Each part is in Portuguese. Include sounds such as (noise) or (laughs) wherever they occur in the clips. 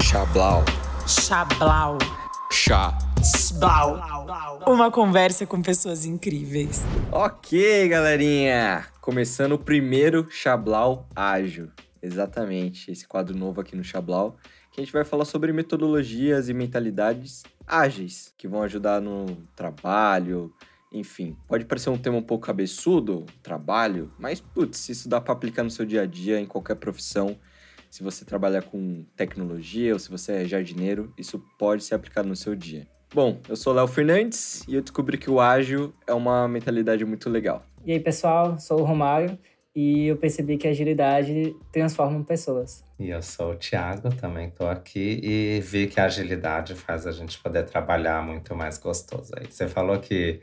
Chablau. Chablau. Chá. Sblau. Uma conversa com pessoas incríveis. Ok, galerinha! Começando o primeiro Chablau Ágil. Exatamente, esse quadro novo aqui no Chablau, que a gente vai falar sobre metodologias e mentalidades ágeis, que vão ajudar no trabalho, enfim. Pode parecer um tema um pouco cabeçudo, trabalho, mas, putz, isso dá para aplicar no seu dia a dia, em qualquer profissão. Se você trabalha com tecnologia ou se você é jardineiro, isso pode ser aplicado no seu dia. Bom, eu sou Léo Fernandes e eu descobri que o ágil é uma mentalidade muito legal. E aí, pessoal, sou o Romário e eu percebi que a agilidade transforma pessoas. E eu sou o Thiago, também estou aqui e vi que a agilidade faz a gente poder trabalhar muito mais gostoso. Aí você falou que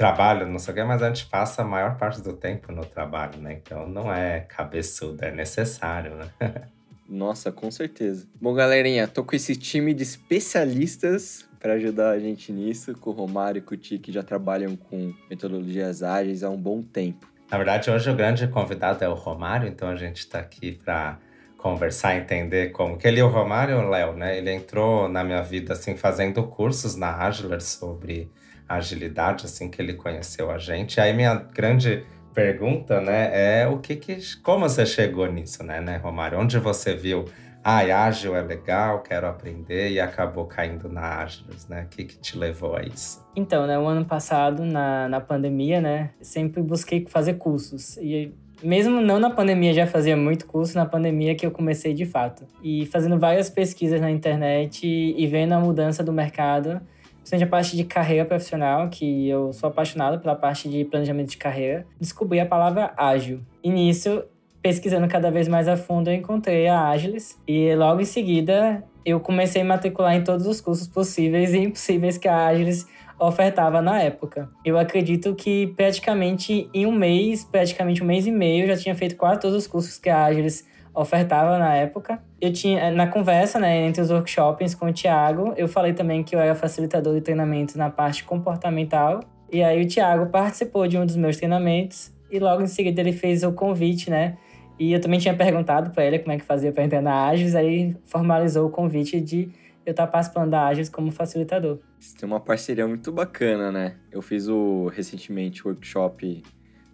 trabalho, não sei o que, mas a gente passa a maior parte do tempo no trabalho, né? Então não é cabeçudo, é necessário, né? (laughs) Nossa, com certeza. Bom, galerinha, tô com esse time de especialistas para ajudar a gente nisso, com o Romário e com o Ti, que já trabalham com metodologias ágeis há um bom tempo. Na verdade, hoje o grande convidado é o Romário, então a gente está aqui para conversar, entender como que ele o Romário, o Léo, né? Ele entrou na minha vida assim fazendo cursos na Agilent sobre agilidade, assim que ele conheceu a gente. Aí minha grande pergunta, né, é o que que como você chegou nisso, né, né, Romário? Onde você viu ah, ágil é legal, quero aprender e acabou caindo na Agilus, né? O que, que te levou a isso? Então, né, o ano passado, na, na pandemia, né, sempre busquei fazer cursos. E mesmo não na pandemia, já fazia muito curso, na pandemia que eu comecei de fato. E fazendo várias pesquisas na internet e vendo a mudança do mercado, principalmente a parte de carreira profissional, que eu sou apaixonado pela parte de planejamento de carreira, descobri a palavra ágil. E nisso pesquisando cada vez mais a fundo, eu encontrei a Agilis e logo em seguida eu comecei a matricular em todos os cursos possíveis e impossíveis que a Agilis ofertava na época. Eu acredito que praticamente em um mês, praticamente um mês e meio, eu já tinha feito quase todos os cursos que a Agilis ofertava na época. Eu tinha na conversa, né, entre os workshops com o Thiago, eu falei também que eu era facilitador de treinamento na parte comportamental. E aí o Thiago participou de um dos meus treinamentos e logo em seguida ele fez o convite, né, e eu também tinha perguntado para ele como é que fazia para entrar na Agis, aí formalizou o convite de eu estar tá participando da Agis como facilitador. Você tem uma parceria muito bacana, né? Eu fiz o recentemente o workshop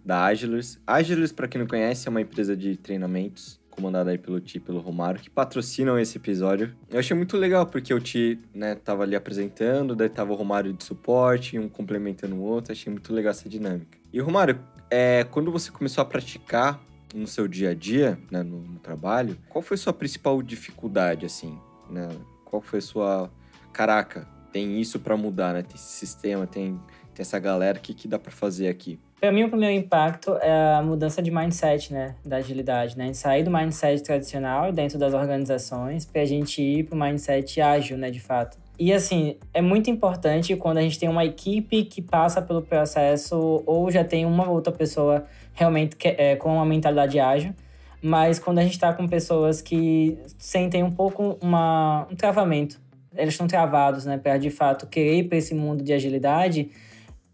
da Agilus. Agilus, para quem não conhece, é uma empresa de treinamentos comandada aí pelo Ti e pelo Romário, que patrocinam esse episódio. Eu achei muito legal, porque o Ti, né, tava ali apresentando, daí tava o Romário de suporte, um complementando o outro, achei muito legal essa dinâmica. E Romário, é, quando você começou a praticar no seu dia a dia, né, no, no, trabalho, qual foi sua principal dificuldade, assim, né? Qual foi sua... Caraca, tem isso para mudar, né? Tem esse sistema, tem, tem essa galera, o que, que dá para fazer aqui? Para mim, o primeiro impacto é a mudança de mindset, né, da agilidade, né? Sair do mindset tradicional dentro das organizações para a gente ir para o mindset ágil, né, de fato. E assim, é muito importante quando a gente tem uma equipe que passa pelo processo ou já tem uma outra pessoa realmente que, é, com uma mentalidade ágil, mas quando a gente está com pessoas que sentem um pouco uma, um travamento, eles estão travados, né, para de fato querer ir para esse mundo de agilidade,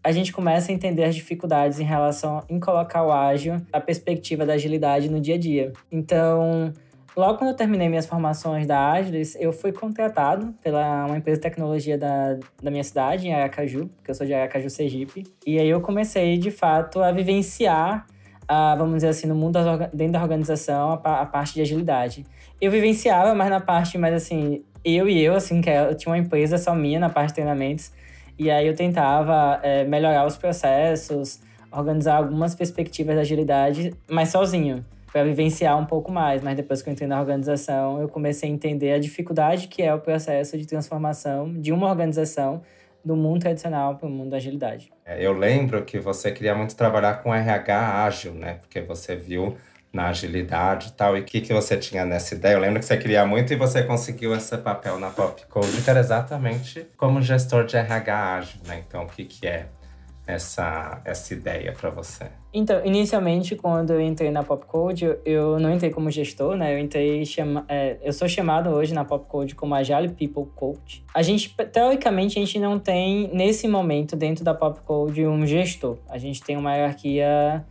a gente começa a entender as dificuldades em relação em colocar o ágil, a perspectiva da agilidade no dia a dia. Então, Logo quando eu terminei minhas formações da Agilis, eu fui contratado pela uma empresa de tecnologia da, da minha cidade, em Aracaju, porque eu sou de Aracaju, Sergipe. E aí eu comecei, de fato, a vivenciar, a, vamos dizer assim, no mundo, das, dentro da organização, a, a, parte de agilidade. Eu vivenciava, mas na parte mais assim, eu e eu, assim, que é, eu tinha uma empresa só minha na parte de treinamentos, e aí eu tentava é, melhorar os processos, organizar algumas perspectivas de agilidade, mas sozinho para vivenciar um pouco mais, mas depois que eu entrei na organização, eu comecei a entender a dificuldade que é o processo de transformação de uma organização do mundo tradicional para o mundo da agilidade. É, eu lembro que você queria muito trabalhar com RH ágil, né? Porque você viu na agilidade e tal. E o que, que você tinha nessa ideia? Eu lembro que você queria muito e você conseguiu esse papel na Popcode, que era exatamente como gestor de RH ágil, né? Então, o que, que é essa, essa ideia para você? Então, inicialmente, quando eu entrei na Popcode, eu, eu não entrei como gestor, né? Eu entrei chama, é, eu sou chamado hoje na Popcode como Agile People Coach. A gente, teoricamente, a gente não tem nesse momento dentro da Popcode um gestor. A gente tem uma hierarquia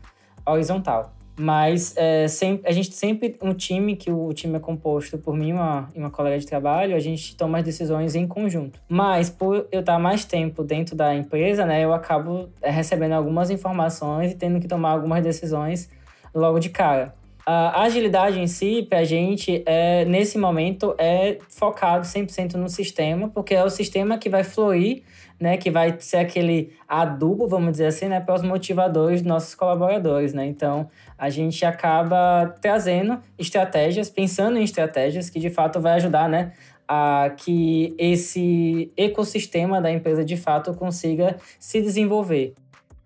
horizontal. Mas é, sempre, a gente sempre, um time, que o time é composto por mim uma, e uma colega de trabalho, a gente toma as decisões em conjunto. Mas por eu estar mais tempo dentro da empresa, né, eu acabo é, recebendo algumas informações e tendo que tomar algumas decisões logo de cara. A agilidade em si, para a gente, é, nesse momento, é focado 100% no sistema, porque é o sistema que vai fluir né, que vai ser aquele adubo, vamos dizer assim, né, para os motivadores dos nossos colaboradores, né? Então, a gente acaba trazendo estratégias, pensando em estratégias que de fato vai ajudar, né, a que esse ecossistema da empresa de fato consiga se desenvolver.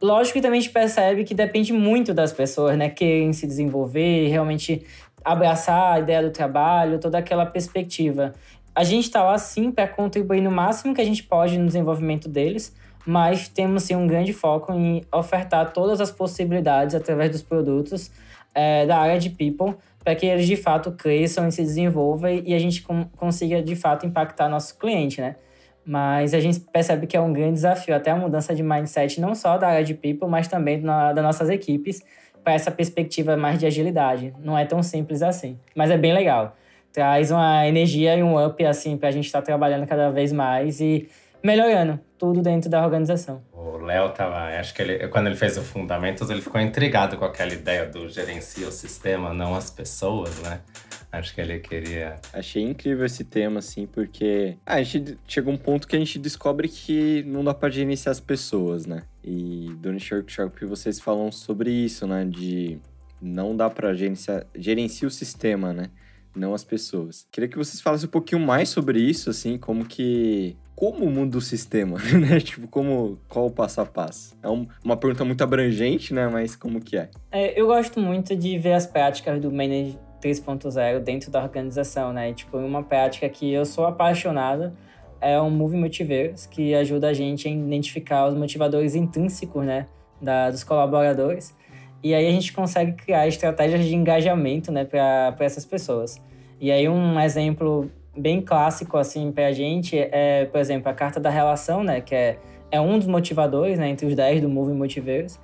Lógico que também a gente percebe que depende muito das pessoas, né, querem se desenvolver, realmente abraçar a ideia do trabalho, toda aquela perspectiva a gente está lá sim para contribuir no máximo que a gente pode no desenvolvimento deles, mas temos sim um grande foco em ofertar todas as possibilidades através dos produtos é, da área de people para que eles de fato cresçam e se desenvolvam e a gente consiga de fato impactar nosso cliente, né? Mas a gente percebe que é um grande desafio, até a mudança de mindset, não só da área de people, mas também na, das nossas equipes, para essa perspectiva mais de agilidade. Não é tão simples assim, mas é bem legal traz uma energia e um up, assim, pra gente estar tá trabalhando cada vez mais e melhorando tudo dentro da organização. O Léo tava, acho que ele, quando ele fez o Fundamentos, ele ficou intrigado com aquela ideia do gerencia o sistema, não as pessoas, né? Acho que ele queria. Achei incrível esse tema, assim, porque ah, a gente chega um ponto que a gente descobre que não dá para gerenciar as pessoas, né? E durante o workshop vocês falam sobre isso, né? De não dá para gerenciar, gerenciar o sistema, né? não as pessoas. Queria que vocês falassem um pouquinho mais sobre isso, assim, como que como muda o sistema, (laughs) né? Tipo, como qual o passo a passo? É um, uma pergunta muito abrangente, né? Mas como que é? é? Eu gosto muito de ver as práticas do Manage 3.0 dentro da organização, né? Tipo, uma prática que eu sou apaixonada é o Move Motivers, que ajuda a gente a identificar os motivadores intrínsecos, né? Da, dos colaboradores. E aí a gente consegue criar estratégias de engajamento, né? Para essas pessoas. E aí um exemplo bem clássico assim para a gente é, por exemplo, a carta da relação, né, que é, é um dos motivadores, né, entre os 10 do Moving Motivers,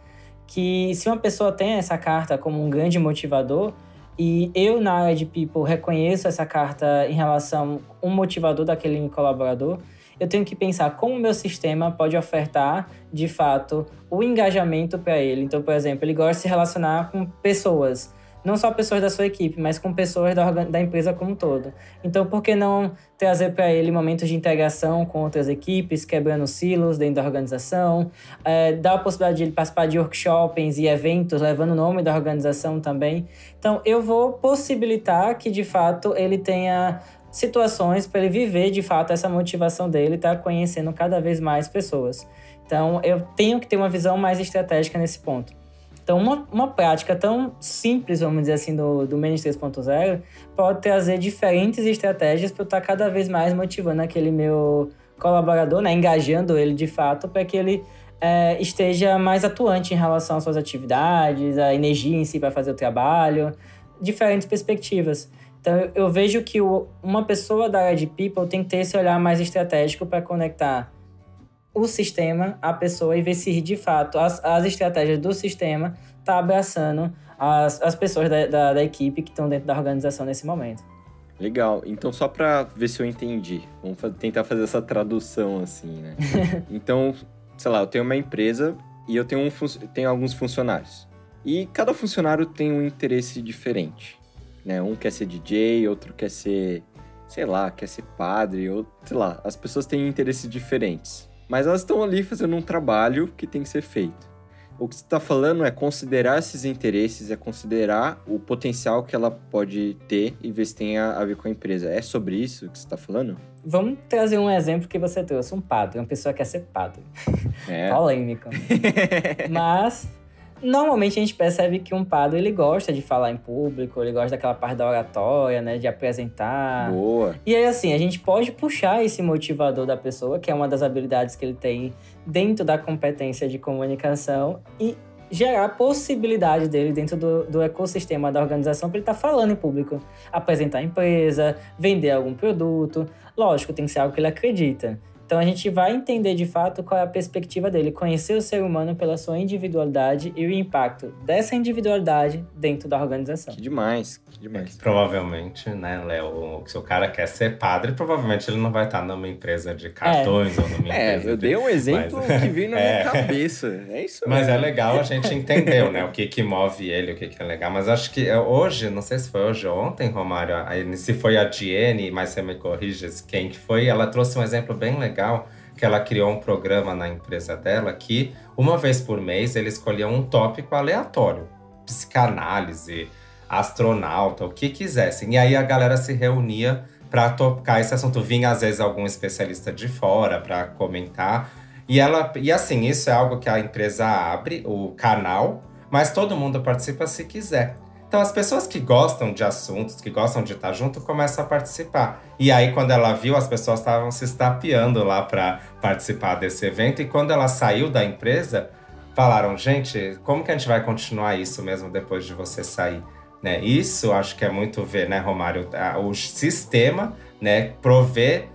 que se uma pessoa tem essa carta como um grande motivador e eu na de people reconheço essa carta em relação um motivador daquele colaborador, eu tenho que pensar como o meu sistema pode ofertar, de fato, o engajamento para ele. Então, por exemplo, ele gosta de se relacionar com pessoas não só pessoas da sua equipe, mas com pessoas da, da empresa como um todo. Então, por que não trazer para ele momentos de integração com outras equipes, quebrando silos dentro da organização, é, dar a possibilidade de ele participar de workshops e eventos, levando o nome da organização também. Então, eu vou possibilitar que, de fato, ele tenha situações para ele viver, de fato, essa motivação dele, estar tá conhecendo cada vez mais pessoas. Então, eu tenho que ter uma visão mais estratégica nesse ponto. Então, uma, uma prática tão simples, vamos dizer assim, do, do Manage 3.0 pode trazer diferentes estratégias para eu estar cada vez mais motivando aquele meu colaborador, né, engajando ele de fato para que ele é, esteja mais atuante em relação às suas atividades, a energia em si para fazer o trabalho, diferentes perspectivas. Então, eu, eu vejo que o, uma pessoa da área de people tem que ter esse olhar mais estratégico para conectar o sistema, a pessoa, e ver se de fato as, as estratégias do sistema tá abraçando as, as pessoas da, da, da equipe que estão dentro da organização nesse momento. Legal. Então, só para ver se eu entendi, vamos tentar fazer essa tradução assim, né? (laughs) então, sei lá, eu tenho uma empresa e eu tenho, um tenho alguns funcionários. E cada funcionário tem um interesse diferente, né? Um quer ser DJ, outro quer ser, sei lá, quer ser padre, ou sei lá, as pessoas têm interesses diferentes. Mas elas estão ali fazendo um trabalho que tem que ser feito. O que você está falando é considerar esses interesses, é considerar o potencial que ela pode ter e ver se tem a, a ver com a empresa. É sobre isso que você está falando? Vamos trazer um exemplo que você trouxe: um padre, uma pessoa que quer ser padre. É. (laughs) Polêmico. (laughs) Mas Normalmente a gente percebe que um padre ele gosta de falar em público, ele gosta daquela parte da oratória, né, de apresentar. Boa. E aí assim, a gente pode puxar esse motivador da pessoa, que é uma das habilidades que ele tem dentro da competência de comunicação e gerar possibilidade dele dentro do, do ecossistema da organização para ele estar tá falando em público, apresentar a empresa, vender algum produto. Lógico, tem que ser algo que ele acredita. Então a gente vai entender de fato qual é a perspectiva dele, conhecer o ser humano pela sua individualidade e o impacto dessa individualidade dentro da organização. Que demais, que demais. Provavelmente, né, Léo, se o cara quer ser padre, provavelmente ele não vai estar numa empresa de cartões é. ou numa é, empresa. É, eu dei um exemplo mas, que veio na (laughs) é. minha cabeça. É isso Mas é legal a gente entender, né, o que que move ele, o que que é legal. Mas acho que hoje, não sei se foi hoje ou ontem, Romário, se foi a Diene, mas você me corrija quem que foi, ela trouxe um exemplo bem legal legal que ela criou um programa na empresa dela que, uma vez por mês, ele escolhia um tópico aleatório. Psicanálise, astronauta, o que quisessem. E aí a galera se reunia para tocar esse assunto. Vinha, às vezes, algum especialista de fora para comentar. E, ela, e assim, isso é algo que a empresa abre, o canal, mas todo mundo participa se quiser. Então, as pessoas que gostam de assuntos, que gostam de estar junto, começam a participar. E aí, quando ela viu, as pessoas estavam se estapeando lá para participar desse evento. E quando ela saiu da empresa, falaram: gente, como que a gente vai continuar isso mesmo depois de você sair? Né? Isso acho que é muito ver, né, Romário? O sistema né, prover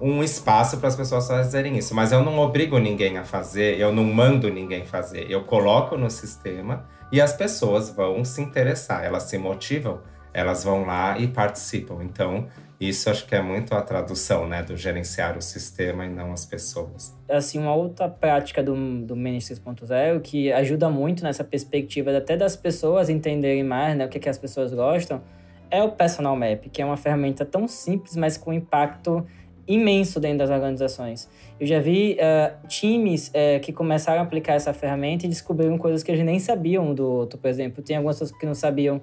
um espaço para as pessoas fazerem isso. Mas eu não obrigo ninguém a fazer, eu não mando ninguém fazer. Eu coloco no sistema e as pessoas vão se interessar, elas se motivam, elas vão lá e participam. Então, isso acho que é muito a tradução, né, do gerenciar o sistema e não as pessoas. Assim, uma outra prática do, do Manage 3.0 que ajuda muito nessa perspectiva até das pessoas entenderem mais, né, o que, que as pessoas gostam, é o Personal Map, que é uma ferramenta tão simples, mas com impacto imenso dentro das organizações. Eu já vi uh, times uh, que começaram a aplicar essa ferramenta e descobriram coisas que eles nem sabiam do outro. Por exemplo, tem algumas pessoas que não sabiam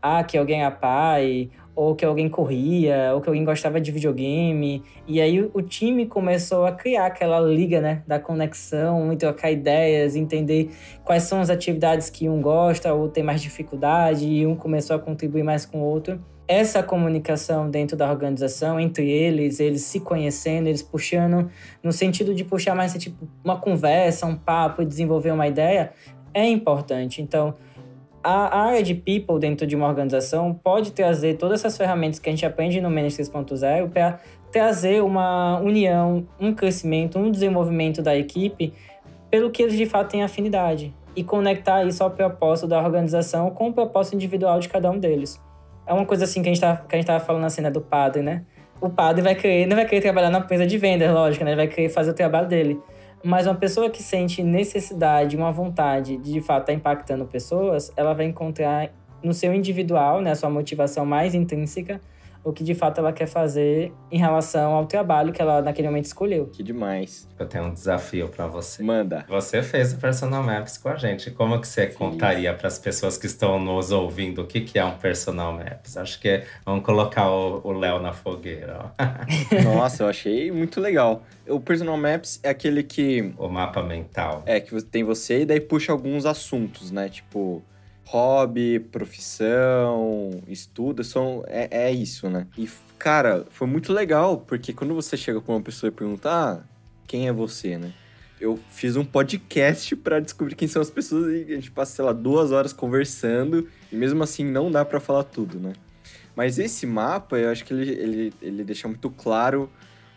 ah, que alguém é pai, ou que alguém corria, ou que alguém gostava de videogame. E aí o, time começou a criar aquela liga, né, da conexão, e trocar ideias, entender quais são as atividades que um gosta ou tem mais dificuldade, e um começou a contribuir mais com o outro essa comunicação dentro da organização, entre eles, eles se conhecendo, eles puxando, no sentido de puxar mais tipo, uma conversa, um papo desenvolver uma ideia, é importante. Então, a área de people dentro de uma organização pode trazer todas essas ferramentas que a gente aprende no Manage 3.0 para trazer uma união, um crescimento, um desenvolvimento da equipe pelo que eles de fato têm afinidade e conectar isso ao propósito da organização com o propósito individual de cada um deles. É uma coisa assim que a gente tá, que a gente tava falando assim, né, do padre, né? O padre vai querer, não vai querer trabalhar na empresa de vendas, lógico, né? Ele vai querer fazer o trabalho dele. Mas uma pessoa que sente necessidade, uma vontade de de fato estar tá impactando pessoas, ela vai encontrar no seu individual, né, a sua motivação mais intrínseca, o que de fato ela quer fazer em relação ao trabalho que ela naquele momento escolheu. Que demais. Eu tenho um desafio para você. Manda. Você fez o Personal Maps com a gente. Como que você Sim. contaria para as pessoas que estão nos ouvindo o que, que é um Personal Maps? Acho que vamos colocar o Léo na fogueira. (laughs) (laughs) Nossa, eu achei muito legal. O Personal Maps é aquele que... O mapa mental. É, que tem você e daí puxa alguns assuntos, né? Tipo hobby, profissão, estudo, são, é, é isso, né? E, cara, foi muito legal, porque quando você chega com uma pessoa e pergunta, ah, quem é você, né? Eu fiz um podcast para descobrir quem são as pessoas e a gente passa, sei lá, duas horas conversando e mesmo assim não dá para falar tudo, né? Mas esse mapa, eu acho que ele, ele, ele deixa muito claro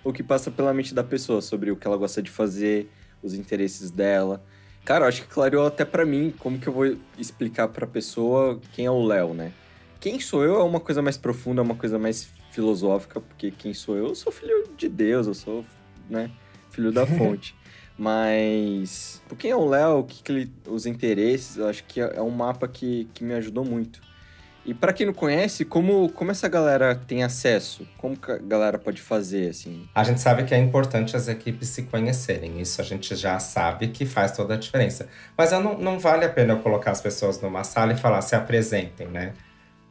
o que passa pela mente da pessoa sobre o que ela gosta de fazer, os interesses dela. Cara, eu acho que clareou até para mim como que eu vou explicar pra pessoa quem é o Léo, né? Quem sou eu é uma coisa mais profunda, é uma coisa mais filosófica, porque quem sou eu? Eu sou filho de Deus, eu sou, né, filho da (laughs) fonte. Mas, por quem é o Léo, o que, que ele, os interesses, eu acho que é, é um mapa que, que me ajudou muito. E para quem não conhece, como, como essa galera tem acesso? Como a galera pode fazer, assim? A gente sabe que é importante as equipes se conhecerem. Isso a gente já sabe que faz toda a diferença. Mas não, não vale a pena eu colocar as pessoas numa sala e falar, se apresentem, né?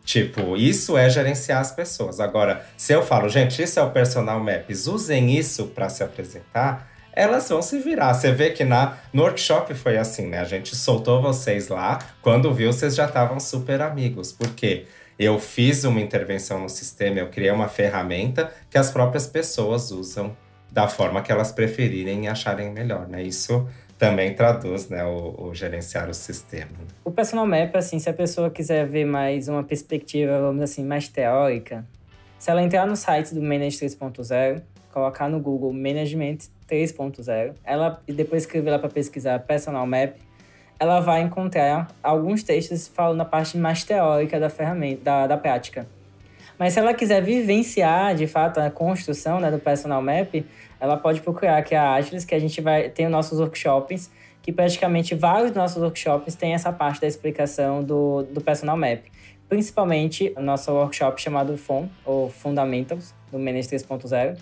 Tipo, isso é gerenciar as pessoas. Agora, se eu falo, gente, isso é o Personal Maps, usem isso para se apresentar, elas vão se virar. Você vê que na, no workshop foi assim, né? A gente soltou vocês lá, quando viu, vocês já estavam super amigos. Por quê? Eu fiz uma intervenção no sistema, eu criei uma ferramenta que as próprias pessoas usam da forma que elas preferirem e acharem melhor, né? Isso também traduz né, o, o, gerenciar o sistema. O Personal Map, assim, se a pessoa quiser ver mais uma perspectiva, vamos assim, mais teórica, se ela entrar no site do Manage 3.0, colocar no Google Management 3.0, ela e depois escrever lá para pesquisar Personal Map, ela vai encontrar alguns textos falando a parte mais teórica da ferramenta, da, da prática. Mas se ela quiser vivenciar, de fato, a construção né, do Personal Map, ela pode procurar aqui a Agilis, que a gente vai ter os nossos workshops, que praticamente vários dos nossos workshops têm essa parte da explicação do, do Personal Map. Principalmente o nosso workshop chamado FON, ou Fundamentals, do Menes 3.0,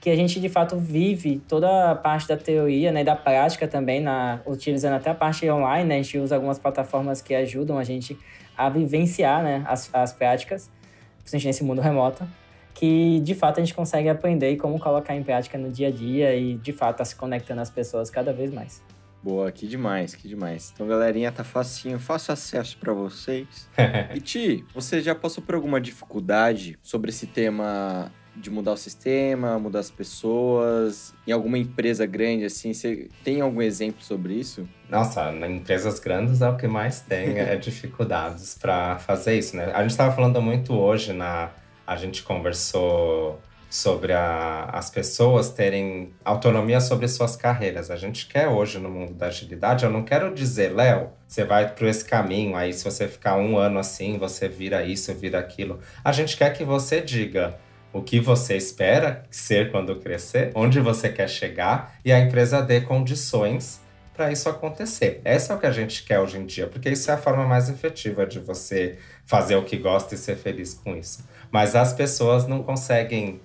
que a gente de fato vive toda a parte da teoria né, e da prática também, na, utilizando até a parte online, né, a gente usa algumas plataformas que ajudam a gente a vivenciar né, as, as práticas, principalmente nesse mundo remoto, que de fato a gente consegue aprender e como colocar em prática no dia a dia e de fato tá se conectando às pessoas cada vez mais. Boa, que demais, que demais. Então, galerinha, tá facinho, fácil acesso para vocês. (laughs) e Ti, você já passou por alguma dificuldade sobre esse tema de mudar o sistema, mudar as pessoas? Em alguma empresa grande, assim, você tem algum exemplo sobre isso? Nossa, em empresas grandes é o que mais tem, é (laughs) dificuldades para fazer isso, né? A gente estava falando muito hoje na... A gente conversou sobre a, as pessoas terem autonomia sobre suas carreiras. A gente quer hoje no mundo da agilidade, eu não quero dizer, Léo, você vai por esse caminho, aí se você ficar um ano assim, você vira isso, vira aquilo. A gente quer que você diga, o que você espera ser quando crescer, onde você quer chegar e a empresa dê condições para isso acontecer. Essa é o que a gente quer hoje em dia, porque isso é a forma mais efetiva de você fazer o que gosta e ser feliz com isso. Mas as pessoas não conseguem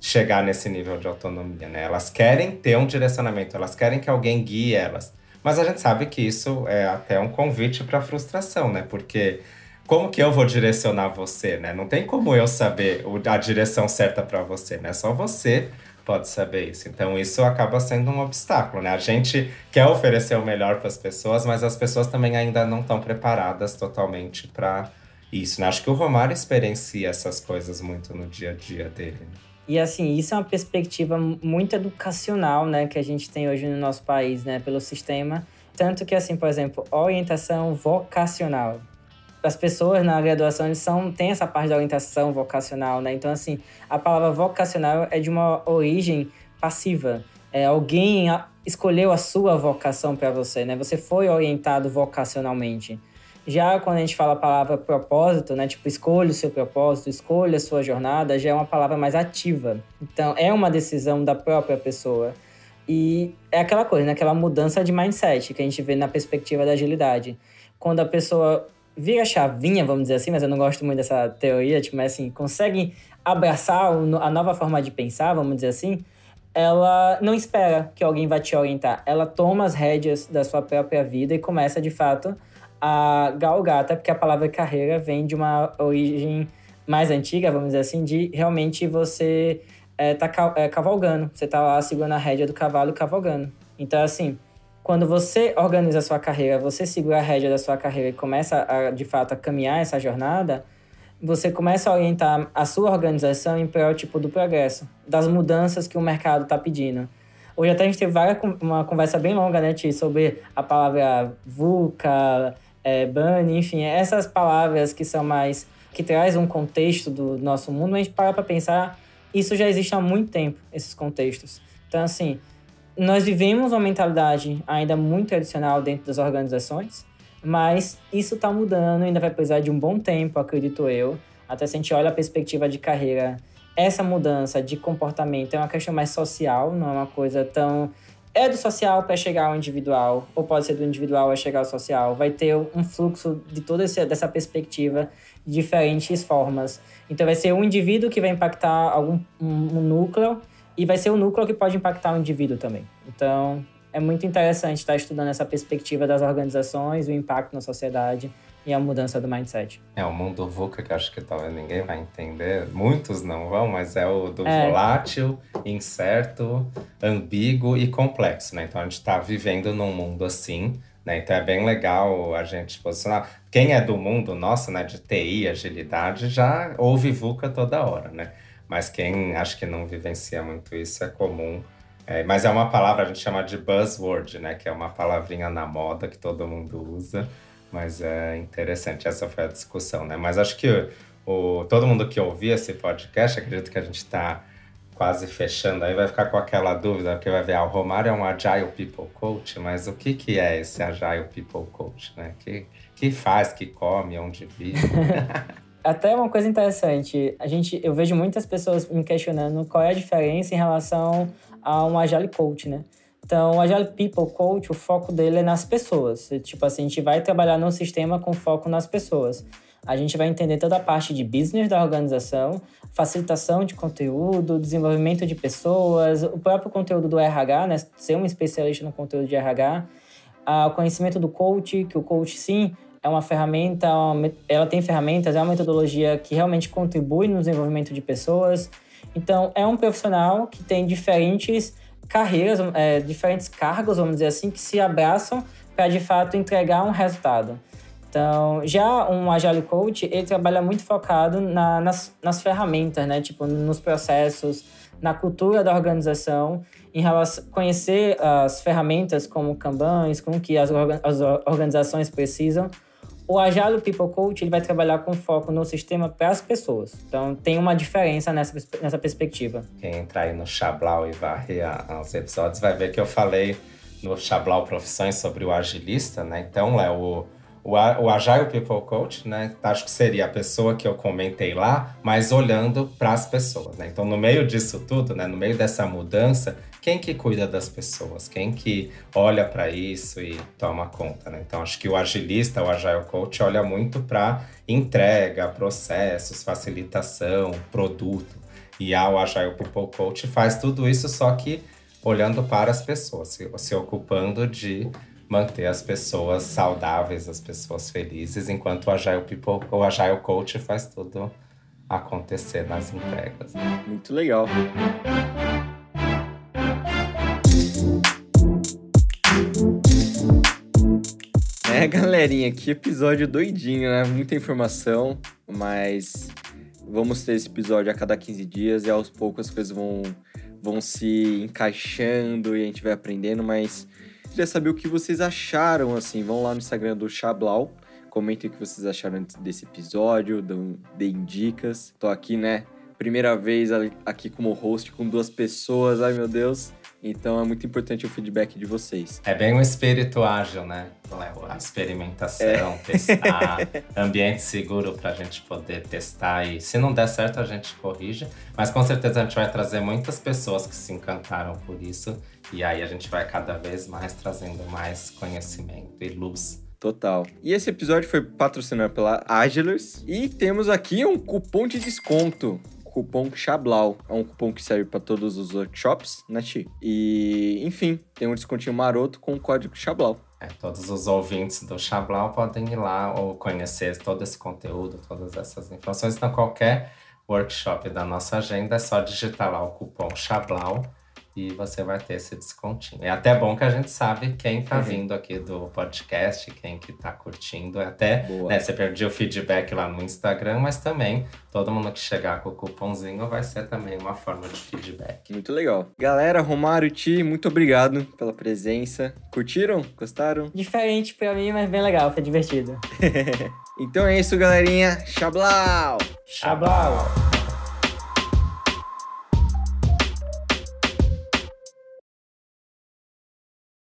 chegar nesse nível de autonomia, né? Elas querem ter um direcionamento, elas querem que alguém guie elas. Mas a gente sabe que isso é até um convite para frustração, né? Porque como que eu vou direcionar você, né? Não tem como eu saber a direção certa para você, né? Só você pode saber isso. Então isso acaba sendo um obstáculo, né? A gente quer oferecer o melhor para as pessoas, mas as pessoas também ainda não estão preparadas totalmente para isso, né? Acho que o Romário experiencia essas coisas muito no dia a dia dele. Né? E assim, isso é uma perspectiva muito educacional, né, que a gente tem hoje no nosso país, né, pelo sistema. Tanto que, assim, por exemplo, orientação vocacional as pessoas na graduação eles são têm essa parte da orientação vocacional, né? Então assim, a palavra vocacional é de uma origem passiva. É alguém escolheu a sua vocação para você, né? Você foi orientado vocacionalmente. Já quando a gente fala a palavra propósito, né? Tipo, escolha o seu propósito, escolha a sua jornada, já é uma palavra mais ativa. Então, é uma decisão da própria pessoa. E é aquela coisa, né? Aquela mudança de mindset que a gente vê na perspectiva da agilidade. Quando a pessoa vira chavinha, vamos dizer assim, mas eu não gosto muito dessa teoria, tipo, mas assim, consegue abraçar a nova forma de pensar, vamos dizer assim, ela não espera que alguém vá te orientar. Ela toma as rédeas da sua própria vida e começa, de fato, a galgar, até porque a palavra carreira vem de uma origem mais antiga, vamos dizer assim, de realmente você é, tá é, cavalgando. Você tá lá segurando a rédea do cavalo e cavalgando. Então, assim, quando você organiza a sua carreira, você segura a rédea da sua carreira e começa, a, de fato, a caminhar essa jornada, você começa a orientar a sua organização em prol tipo, do progresso, das mudanças que o mercado está pedindo. Hoje até a gente teve várias, uma conversa bem longa, né, Ti, sobre a palavra VUCA, é, BANI, enfim, essas palavras que são mais... que traz um contexto do nosso mundo, a gente para para pensar, isso já existe há muito tempo, esses contextos. Então, assim, nós vivemos uma mentalidade ainda muito tradicional dentro das organizações, mas isso está mudando, ainda vai precisar de um bom tempo, acredito eu. Até se a gente olha a perspectiva de carreira, essa mudança de comportamento é uma questão mais social, não é uma coisa tão. É do social para chegar ao individual, ou pode ser do individual a chegar ao social. Vai ter um fluxo de toda essa perspectiva de diferentes formas. Então, vai ser um indivíduo que vai impactar algum um, um núcleo e vai ser o núcleo que pode impactar o indivíduo também. Então, é muito interessante estar estudando essa perspectiva das organizações, o impacto na sociedade e a mudança do mindset. É o mundo VUCA que acho que talvez ninguém vai entender, muitos não vão, mas é o do é. volátil, incerto, ambíguo e complexo, né? Então a gente está vivendo num mundo assim, né? Então é bem legal a gente posicionar. Quem é do mundo nosso, né, de TI, agilidade, já ouve VUCA toda hora, né? Mas quem acho que não vivencia muito isso é comum. É, mas é uma palavra, a gente chama de buzzword, né? Que é uma palavrinha na moda que todo mundo usa. Mas é interessante, essa foi a discussão, né? Mas acho que o, todo mundo que ouvir esse podcast, acredito que a gente está quase fechando, aí vai ficar com aquela dúvida, porque vai ver, ah, o Romário é um Agile People Coach, mas o que, que é esse Agile People Coach, né? Que, que faz, que come, onde vive? (laughs) Até uma coisa interessante, a gente, eu vejo muitas pessoas me questionando qual é a diferença em relação a um Agile Coach, né? Então, o Agile People Coach, o foco dele é nas pessoas. Tipo assim, a gente vai trabalhar no sistema com foco nas pessoas. A gente vai entender toda a parte de business da organização, facilitação de conteúdo, desenvolvimento de pessoas, o próprio conteúdo do RH, né? Ser um especialista no conteúdo de RH, o conhecimento do coach, que o coach sim é uma ferramenta, ela tem ferramentas, é uma metodologia que realmente contribui no desenvolvimento de pessoas. Então, é um profissional que tem diferentes carreiras, é, diferentes cargos, vamos dizer assim, que se abraçam para de fato entregar um resultado. Então, já um Agile Coach, ele trabalha muito focado na, nas, nas ferramentas, né? Tipo, nos processos, na cultura da organização, em relação conhecer as ferramentas como Kanban, com que as, as organizações precisam o Agile People Coach ele vai trabalhar com foco no sistema para as pessoas. Então tem uma diferença nessa, nessa perspectiva. Quem entrar aí no Chablau e varrer os episódios vai ver que eu falei no Chablau Profissões sobre o agilista, né? Então, Léo, o, o Agile People Coach, né? Acho que seria a pessoa que eu comentei lá, mas olhando para as pessoas, né? Então, no meio disso tudo, né? No meio dessa mudança, quem que cuida das pessoas? Quem que olha para isso e toma conta, né? Então, acho que o agilista, o Agile Coach, olha muito para entrega, processos, facilitação, produto. E a, o Agile People Coach faz tudo isso, só que olhando para as pessoas, se, se ocupando de manter as pessoas saudáveis, as pessoas felizes, enquanto o Agile People, o Agile Coach faz tudo acontecer nas entregas. Muito legal. Galerinha, que episódio doidinho, né? Muita informação, mas vamos ter esse episódio a cada 15 dias e aos poucos as coisas vão, vão se encaixando e a gente vai aprendendo, mas queria saber o que vocês acharam, assim. Vão lá no Instagram do Chablau, comentem o que vocês acharam desse episódio, deem dicas. Tô aqui, né? Primeira vez aqui como host com duas pessoas, ai meu Deus. Então é muito importante o feedback de vocês. É bem um espírito ágil, né? A experimentação, é. testar, (laughs) ambiente seguro para a gente poder testar e se não der certo a gente corrige. Mas com certeza a gente vai trazer muitas pessoas que se encantaram por isso e aí a gente vai cada vez mais trazendo mais conhecimento e luz Total. E esse episódio foi patrocinado pela Agilers e temos aqui um cupom de desconto cupom Chablau. É um cupom que serve para todos os workshops, né, Ti? E, enfim, tem um descontinho maroto com o código Chablau. É, todos os ouvintes do Chablau podem ir lá ou conhecer todo esse conteúdo, todas essas informações. Então, qualquer workshop da nossa agenda, é só digitar lá o cupom Chablau e você vai ter esse descontinho. É até bom que a gente sabe quem tá uhum. vindo aqui do podcast, quem que tá curtindo. É até, né, você perdeu o feedback lá no Instagram, mas também todo mundo que chegar com o cupomzinho vai ser também uma forma de feedback. Muito legal. Galera, Romário, Ti, muito obrigado pela presença. Curtiram? Gostaram? Diferente pra mim, mas bem legal, foi divertido. (laughs) então é isso, galerinha. Xablau! Xablau!